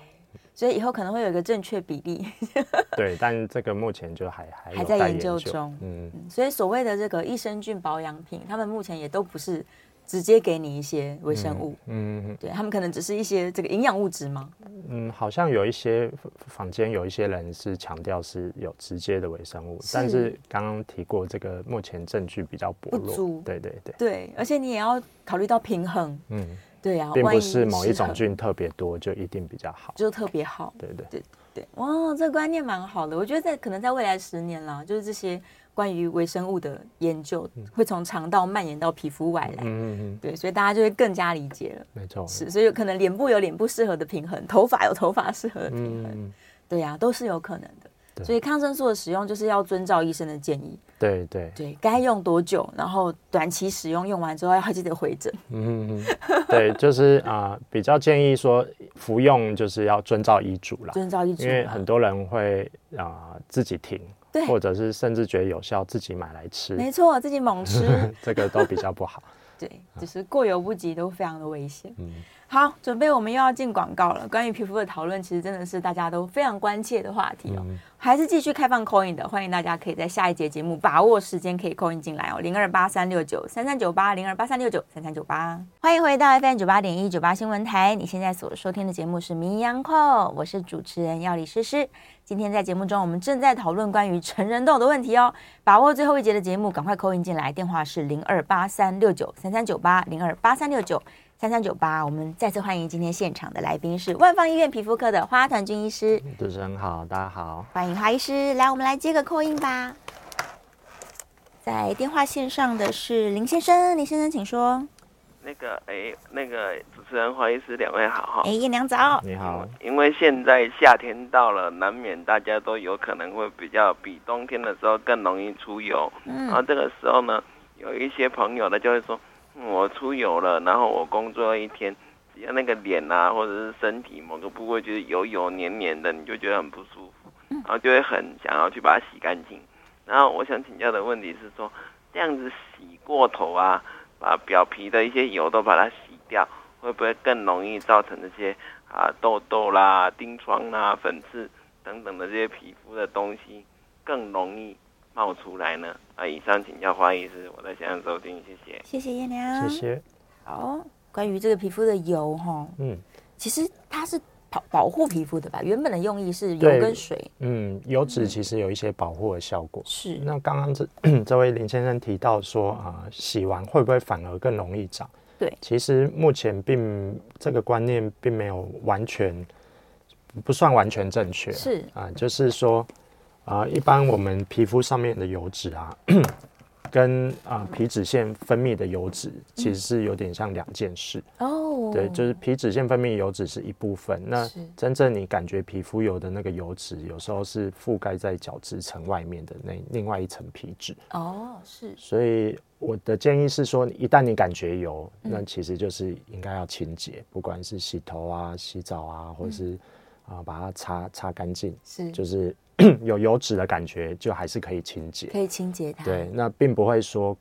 所以以后可能会有一个正确比例。对，但这个目前就还还还在研究中，嗯，所以所谓的这个益生菌保养品，他们目前也都不是。直接给你一些微生物，嗯，嗯对他们可能只是一些这个营养物质吗？嗯，好像有一些坊间有一些人是强调是有直接的微生物，是。但是刚刚提过这个目前证据比较薄弱，对对对，对，而且你也要考虑到平衡，嗯，对啊，并不是某一种菌特别多就一定比较好，就特别好，对对对对，哇，这个观念蛮好的，我觉得在可能在未来十年啦，就是这些。关于微生物的研究会从肠道蔓延到皮肤外来，嗯嗯对，所以大家就会更加理解了。没错，是，所以有可能脸部有脸部适合的平衡，头发有头发适合的平衡，嗯、对呀、啊，都是有可能的。对所以抗生素的使用就是要遵照医生的建议。对对对，该用多久，然后短期使用，用完之后要记得回诊。嗯对，就是啊、呃，比较建议说服用就是要遵照医嘱啦，遵照医嘱，因为很多人会啊、呃、自己停。对或者是甚至觉得有效，自己买来吃，没错，自己猛吃，这个都比较不好。对，就是过犹不及，都非常的危险。嗯，好，准备我们又要进广告了。关于皮肤的讨论，其实真的是大家都非常关切的话题哦。嗯、还是继续开放 call in 的，欢迎大家可以在下一节节目把握时间可以 call in 进来哦，零二八三六九三三九八，零二八三六九三三九八。欢迎回到 FM 九八点一九八新闻台，你现在所收听的节目是《名医央叩》，我是主持人药理诗诗。今天在节目中，我们正在讨论关于成人痘的问题哦。把握最后一节的节目，赶快 call in 进来，电话是零二八三六九三三九八零二八三六九三三九八。我们再次欢迎今天现场的来宾是万方医院皮肤科的花团君医师。主持人好，大家好，欢迎花医师来，我们来接个 call in 吧。在电话线上的是林先生，林先生请说。那个哎，那个主持人花医师两位好哈。哎，叶娘早，你好。因为现在夏天到了，难免大家都有可能会比较比冬天的时候更容易出油。嗯。然后这个时候呢，有一些朋友呢就会说，我出油了，然后我工作一天，只要那个脸啊或者是身体某个部位就是油油黏黏的，你就觉得很不舒服，然后就会很想要去把它洗干净。然后我想请教的问题是说，这样子洗过头啊？把表皮的一些油都把它洗掉，会不会更容易造成这些啊痘痘啦、疔疮啦、粉刺等等的这些皮肤的东西更容易冒出来呢？啊，以上请教花医师，我在线上收听，谢谢。谢谢叶娘，谢谢。好，关于这个皮肤的油哈，嗯，其实它是。保保护皮肤的吧，原本的用意是油跟水。嗯，油脂其实有一些保护的效果。是。那刚刚这 这位林先生提到说啊，洗完会不会反而更容易长？对。其实目前并这个观念并没有完全不算完全正确。是。啊，就是说啊，一般我们皮肤上面的油脂啊。跟啊、呃、皮脂腺分泌的油脂其实是有点像两件事。哦，对，就是皮脂腺分泌油脂是一部分，那真正你感觉皮肤油的那个油脂，有时候是覆盖在角质层外面的那另外一层皮脂。哦，是，所以我的建议是说，一旦你感觉油，那其实就是应该要清洁，不管是洗头啊、洗澡啊，或是啊、呃、把它擦擦干净，是，就是。有油脂的感觉，就还是可以清洁，可以清洁它。对，那并不会说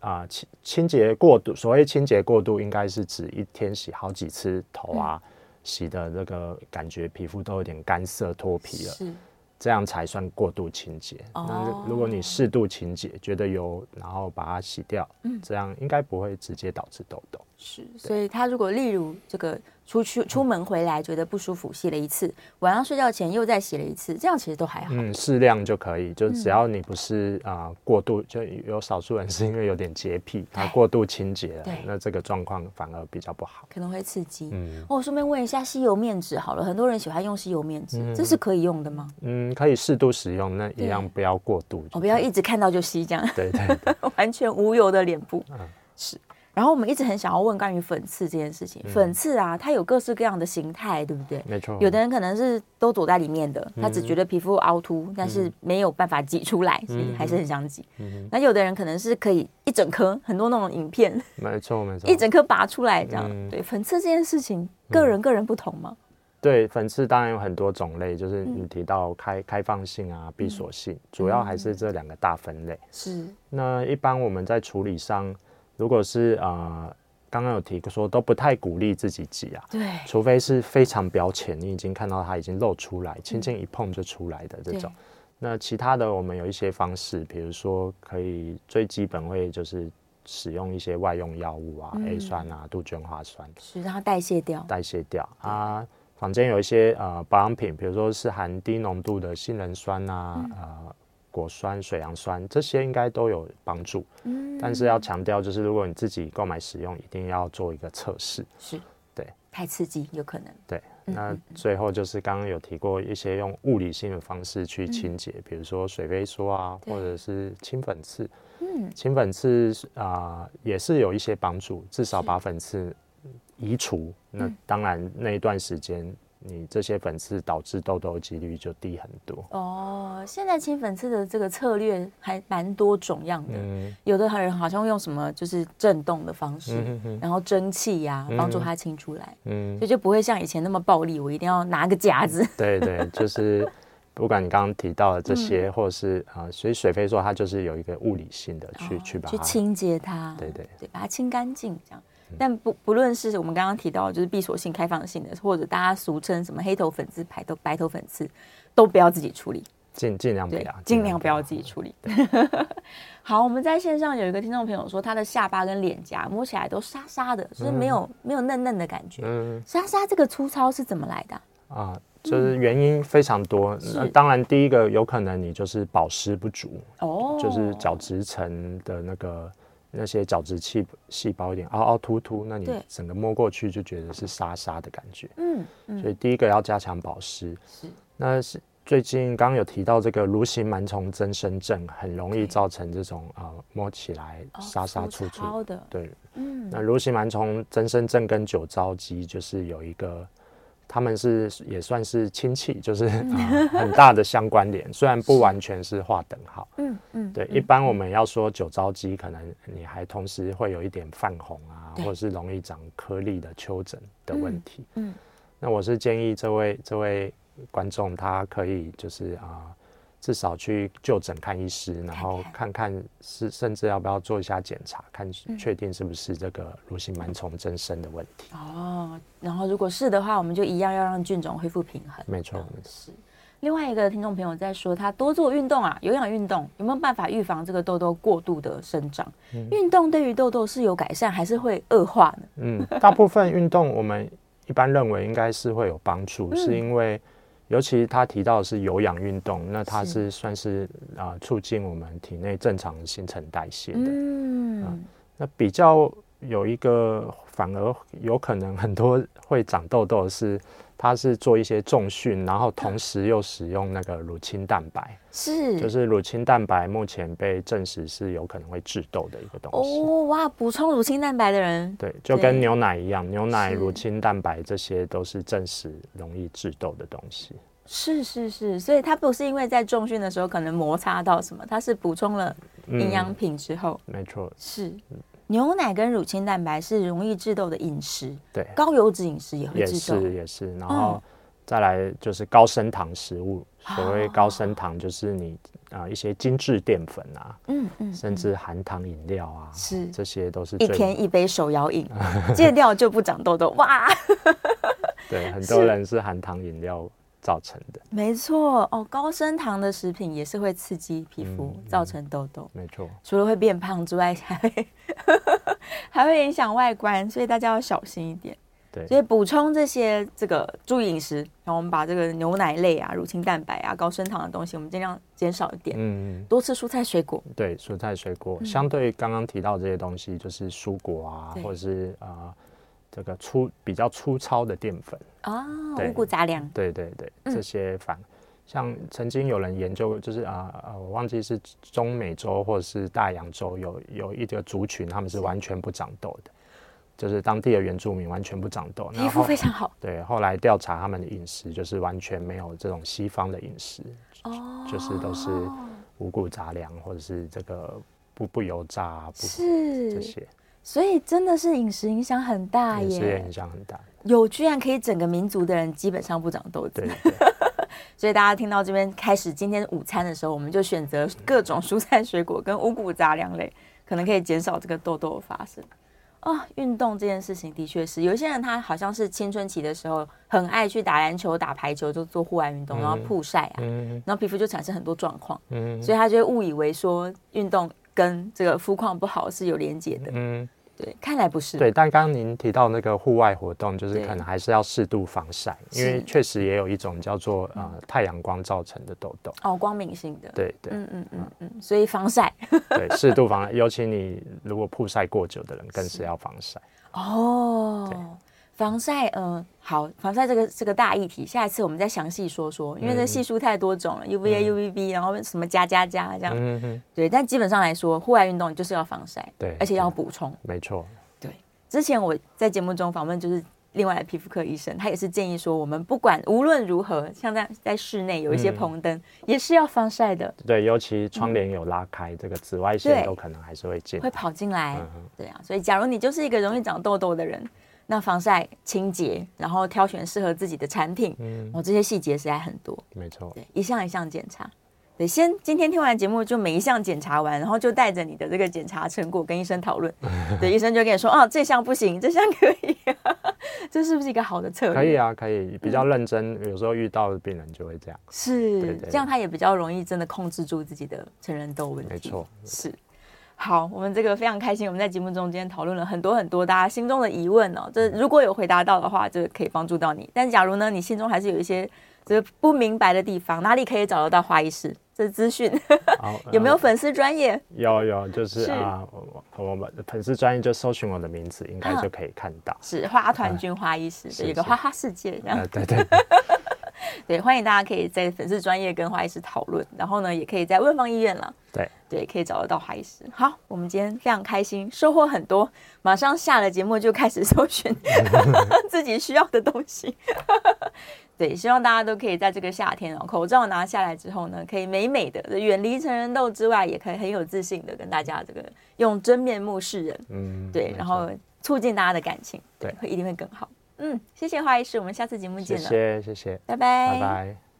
啊、呃、清清洁过度。所谓清洁过度，应该是指一天洗好几次头啊，嗯、洗的那个感觉皮肤都有点干涩脱皮了，是这样才算过度清洁。哦、那如果你适度清洁，觉得油，然后把它洗掉，嗯，这样应该不会直接导致痘痘。是，所以它如果例如这个出去出门回来觉得不舒服，洗了一次，晚上睡觉前又再洗了一次，这样其实都还好。嗯，适量就可以，就只要你不是啊、呃、过度，就有少数人是因为有点洁癖，他过度清洁了，那这个状况反而比较不好，可能会刺激。嗯，我顺便问一下，吸油面纸好了，很多人喜欢用吸油面纸，嗯、这是可以用的吗？嗯，可以适度使用，那一样不要过度，我、哦、不要一直看到就吸这样。对对，对，完全无油的脸部，嗯，是。然后我们一直很想要问关于粉刺这件事情。粉刺啊，它有各式各样的形态，对不对？没错。有的人可能是都躲在里面的，他只觉得皮肤凹凸，但是没有办法挤出来，所以还是很想挤。那有的人可能是可以一整颗，很多那种影片。没错没错。一整颗拔出来这样。对，粉刺这件事情，个人个人不同吗？对，粉刺当然有很多种类，就是你提到开开放性啊、闭锁性，主要还是这两个大分类。是。那一般我们在处理上。如果是呃，刚刚有提说都不太鼓励自己挤啊，对，除非是非常表浅，你已经看到它已经露出来，轻轻一碰就出来的这种。那其他的我们有一些方式，比如说可以最基本会就是使用一些外用药物啊、嗯、，A 酸啊、杜鹃花酸，是让它代谢掉，代谢掉啊。房间有一些呃保养品，比如说是含低浓度的杏仁酸啊，嗯、呃。果酸、水杨酸这些应该都有帮助，嗯，但是要强调就是，如果你自己购买使用，一定要做一个测试，是，对，太刺激有可能，对，那最后就是刚刚有提过一些用物理性的方式去清洁，嗯、比如说水飞梭啊，或者是清粉刺，嗯，清粉刺啊、呃、也是有一些帮助，至少把粉刺移除，那当然那一段时间。你这些粉刺导致痘痘的几率就低很多哦。现在清粉刺的这个策略还蛮多种样的，嗯、有的人好像用什么就是震动的方式，嗯、哼哼然后蒸汽呀、啊、帮助它清出来，嗯，所以就不会像以前那么暴力，我一定要拿个夹子。对对，就是 不管你刚刚提到的这些，嗯、或者是啊、呃，所以水飞说它就是有一个物理性的去、哦、去把它去清洁它，对对对，把它清干净这样。但不不论是我们刚刚提到的就是闭锁性、开放性的，或者大家俗称什么黑头粉刺、白头白头粉刺，都不要自己处理，尽尽量不要，尽量不要自己处理。好，我们在线上有一个听众朋友说，他的下巴跟脸颊摸起来都沙沙的，就是没有、嗯、没有嫩嫩的感觉。嗯，沙沙这个粗糙是怎么来的？啊，就是原因非常多。当然，第一个有可能你就是保湿不足哦，就是角质层的那个。那些角质细细胞一点凹凹凸凸，那你整个摸过去就觉得是沙沙的感觉。嗯，嗯，所以第一个要加强保湿。是，那是最近刚刚有提到这个蠕形螨虫增生症，很容易造成这种啊、呃、摸起来沙沙粗粗、哦、的。对，嗯，那蠕形螨虫增生症跟酒糟肌就是有一个。他们是也算是亲戚，就是、呃、很大的相关联，虽然不完全是划等号。嗯嗯，对，一般我们要说酒糟肌，可能你还同时会有一点泛红啊，或者是容易长颗粒的丘疹的问题。嗯，那我是建议这位这位观众，他可以就是啊。呃至少去就诊看医师，然后看看是甚至要不要做一下检查，看确定是不是这个蠕形螨虫增生的问题。哦，然后如果是的话，我们就一样要让菌种恢复平衡。没错，是。另外一个听众朋友在说，他多做运动啊，有氧运动有没有办法预防这个痘痘过度的生长？嗯、运动对于痘痘是有改善还是会恶化呢？嗯，大部分运动我们一般认为应该是会有帮助，嗯、是因为。尤其他提到的是有氧运动，那它是算是啊、呃、促进我们体内正常的新陈代谢的。嗯、呃，那比较有一个反而有可能很多会长痘痘是，它是做一些重训，然后同时又使用那个乳清蛋白，是，就是乳清蛋白目前被证实是有可能会致痘的一个东西。哦哇，补充乳清蛋白的人，对，就跟牛奶一样，牛奶、乳清蛋白这些都是证实容易致痘的东西。是是是，所以它不是因为在重训的时候可能摩擦到什么，它是补充了营养品之后，嗯、没错，是牛奶跟乳清蛋白是容易致痘的饮食，对，高油脂饮食也会致痘，也是也是，然后再来就是高升糖食物，嗯、所谓高升糖就是你啊、呃、一些精致淀粉啊，嗯嗯，甚至含糖饮料啊，是。这些都是一天一杯手摇饮，戒掉就不长痘痘，哇，对，很多人是含糖饮料。造成的。没错哦，高升糖的食品也是会刺激皮肤，嗯、造成痘痘。没错，除了会变胖之外，还会 还会影响外观，所以大家要小心一点。对，所以补充这些这个注意饮食，然后我们把这个牛奶类啊、乳清蛋白啊、高升糖的东西，我们尽量减少一点。嗯，多吃蔬菜水果。对，蔬菜水果，嗯、相对刚刚提到这些东西，就是蔬果啊，或者是啊、呃、这个粗比较粗糙的淀粉啊，五谷杂粮。对对对，这些反、嗯、像曾经有人研究，就是啊呃，我忘记是中美洲或者是大洋洲有有一个族群，他们是完全不长痘的。就是当地的原住民完全不长痘，皮肤非常好。对，后来调查他们的饮食，就是完全没有这种西方的饮食，哦，就是都是五谷杂粮或者是这个不不油炸，不是这些。所以真的是饮食影响很大耶，饮食影响很大。有居然可以整个民族的人基本上不长痘子，对。所以大家听到这边开始今天午餐的时候，我们就选择各种蔬菜水果跟五谷杂粮类，可能可以减少这个痘痘的发生。啊、哦，运动这件事情的确是，有些人他好像是青春期的时候很爱去打篮球、打排球，就做户外运动，然后曝晒啊，嗯、然后皮肤就产生很多状况，嗯、所以他就会误以为说运动跟这个肤况不好是有连结的。嗯对，看来不是。对，但刚刚您提到那个户外活动，就是可能还是要适度防晒，因为确实也有一种叫做呃太阳光造成的痘痘。哦，光敏性的。对对。嗯嗯嗯嗯，所以防晒。对，适度防晒，尤其你如果曝晒过久的人，更是要防晒。哦。对。防晒，嗯、呃，好，防晒这个这个大议题，下一次我们再详细说说，因为这系数太多种了、嗯、，UVA、UVB，然后什么加加加这样，嗯哼，对，但基本上来说，户外运动就是要防晒，对，而且要补充，没错，对。之前我在节目中访问就是另外的皮肤科医生，他也是建议说，我们不管无论如何，像在在室内有一些棚灯，嗯、也是要防晒的，对，尤其窗帘有拉开，嗯、这个紫外线都可能还是会进，会跑进来，对啊，所以假如你就是一个容易长痘痘的人。那防晒、清洁，然后挑选适合自己的产品，嗯，哦，这些细节实在很多，没错，对，一项一项检查，对，先今天听完节目就每一项检查完，然后就带着你的这个检查成果跟医生讨论，对，医生就跟你说，哦，这项不行，这项可以，这是不是一个好的策略？可以啊，可以，比较认真，嗯、有时候遇到的病人就会这样，是，这样他也比较容易真的控制住自己的成人痘问题，没错，是。好，我们这个非常开心。我们在节目中间讨论了很多很多大家心中的疑问哦。这如果有回答到的话，就可以帮助到你。但假如呢，你心中还是有一些这个不明白的地方，哪里可以找得到花医师？这资讯 有没有粉丝专业？有有，就是啊，我们的粉丝专业就搜寻我的名字，应该就可以看到。是花团君花医师，是一个花花世界这样。对对。对，欢迎大家可以在粉丝专业跟华医师讨论，然后呢，也可以在问方医院了。对对，可以找得到华医师。好，我们今天非常开心，收获很多。马上下了节目就开始搜寻 自己需要的东西。对，希望大家都可以在这个夏天哦，口罩拿下来之后呢，可以美美的远离成人痘之外，也可以很有自信的跟大家这个用真面目示人。嗯，对，然后促进大家的感情，对，会一定会更好。嗯，谢谢华医师，我们下次节目见了。谢谢，谢谢，拜拜，拜拜。